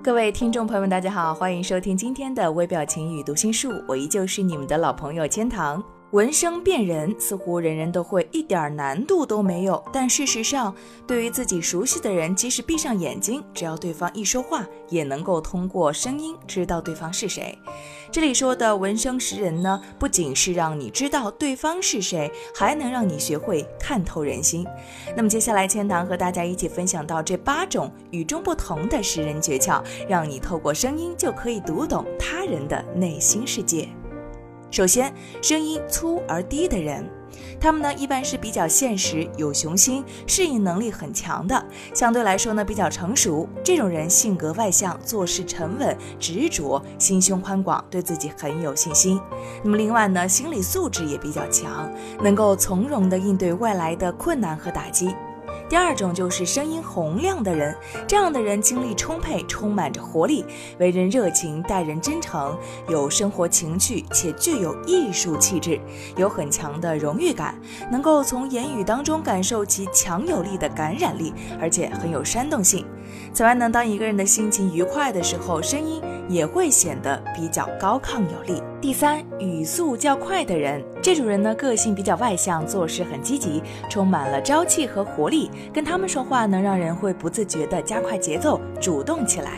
各位听众朋友们，大家好，欢迎收听今天的微表情与读心术，我依旧是你们的老朋友千堂。闻声辨人似乎人人都会，一点难度都没有。但事实上，对于自己熟悉的人，即使闭上眼睛，只要对方一说话，也能够通过声音知道对方是谁。这里说的闻声识人呢，不仅是让你知道对方是谁，还能让你学会看透人心。那么接下来，千堂和大家一起分享到这八种与众不同的识人诀窍，让你透过声音就可以读懂他人的内心世界。首先，声音粗而低的人，他们呢一般是比较现实、有雄心、适应能力很强的，相对来说呢比较成熟。这种人性格外向，做事沉稳、执着，心胸宽广，对自己很有信心。那么另外呢，心理素质也比较强，能够从容地应对外来的困难和打击。第二种就是声音洪亮的人，这样的人精力充沛，充满着活力，为人热情，待人真诚，有生活情趣，且具有艺术气质，有很强的荣誉感，能够从言语当中感受其强有力的感染力，而且很有煽动性。此外呢，当一个人的心情愉快的时候，声音也会显得比较高亢有力。第三，语速较快的人，这种人呢，个性比较外向，做事很积极，充满了朝气和活力。跟他们说话，能让人会不自觉地加快节奏，主动起来。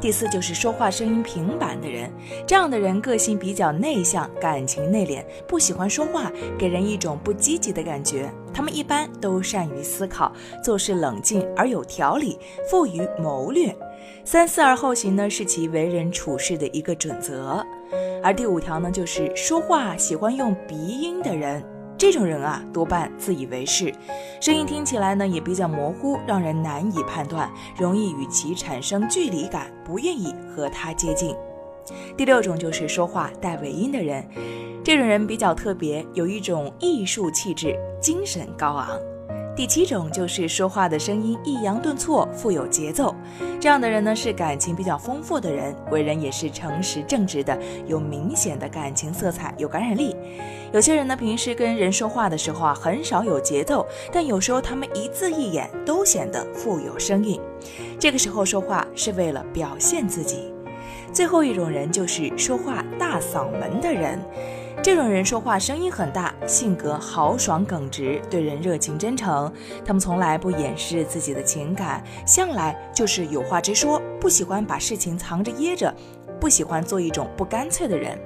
第四就是说话声音平板的人，这样的人个性比较内向，感情内敛，不喜欢说话，给人一种不积极的感觉。他们一般都善于思考，做事冷静而有条理，富于谋略。三思而后行呢，是其为人处事的一个准则。而第五条呢，就是说话喜欢用鼻音的人。这种人啊，多半自以为是，声音听起来呢也比较模糊，让人难以判断，容易与其产生距离感，不愿意和他接近。第六种就是说话带尾音的人，这种人比较特别，有一种艺术气质，精神高昂。第七种就是说话的声音抑扬顿挫，富有节奏。这样的人呢是感情比较丰富的人，为人也是诚实正直的，有明显的感情色彩，有感染力。有些人呢平时跟人说话的时候啊很少有节奏，但有时候他们一字一眼都显得富有声韵。这个时候说话是为了表现自己。最后一种人就是说话大嗓门的人。这种人说话声音很大，性格豪爽耿直，对人热情真诚。他们从来不掩饰自己的情感，向来就是有话直说，不喜欢把事情藏着掖着，不喜欢做一种不干脆的人。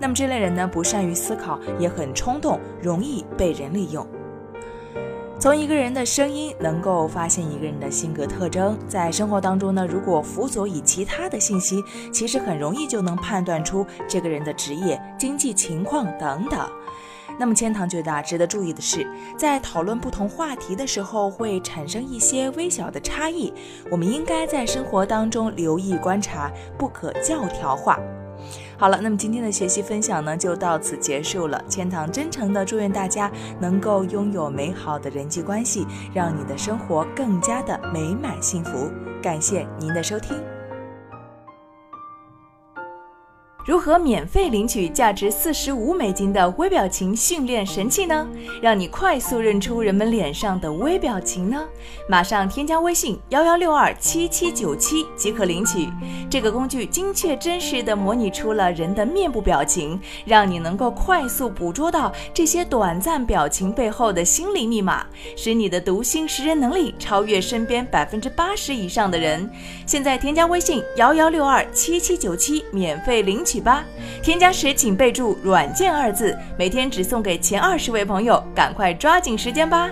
那么这类人呢，不善于思考，也很冲动，容易被人利用。从一个人的声音能够发现一个人的性格特征，在生活当中呢，如果辅佐以其他的信息，其实很容易就能判断出这个人的职业、经济情况等等。那么千堂觉得啊，值得注意的是，在讨论不同话题的时候，会产生一些微小的差异，我们应该在生活当中留意观察，不可教条化。好了，那么今天的学习分享呢，就到此结束了。千堂真诚的祝愿大家能够拥有美好的人际关系，让你的生活更加的美满幸福。感谢您的收听。如何免费领取价值四十五美金的微表情训练神器呢？让你快速认出人们脸上的微表情呢？马上添加微信幺幺六二七七九七即可领取。这个工具精确真实的模拟出了人的面部表情，让你能够快速捕捉到这些短暂表情背后的心理密码，使你的读心识人能力超越身边百分之八十以上的人。现在添加微信幺幺六二七七九七，免费领取。吧，添加时请备注“软件”二字，每天只送给前二十位朋友，赶快抓紧时间吧。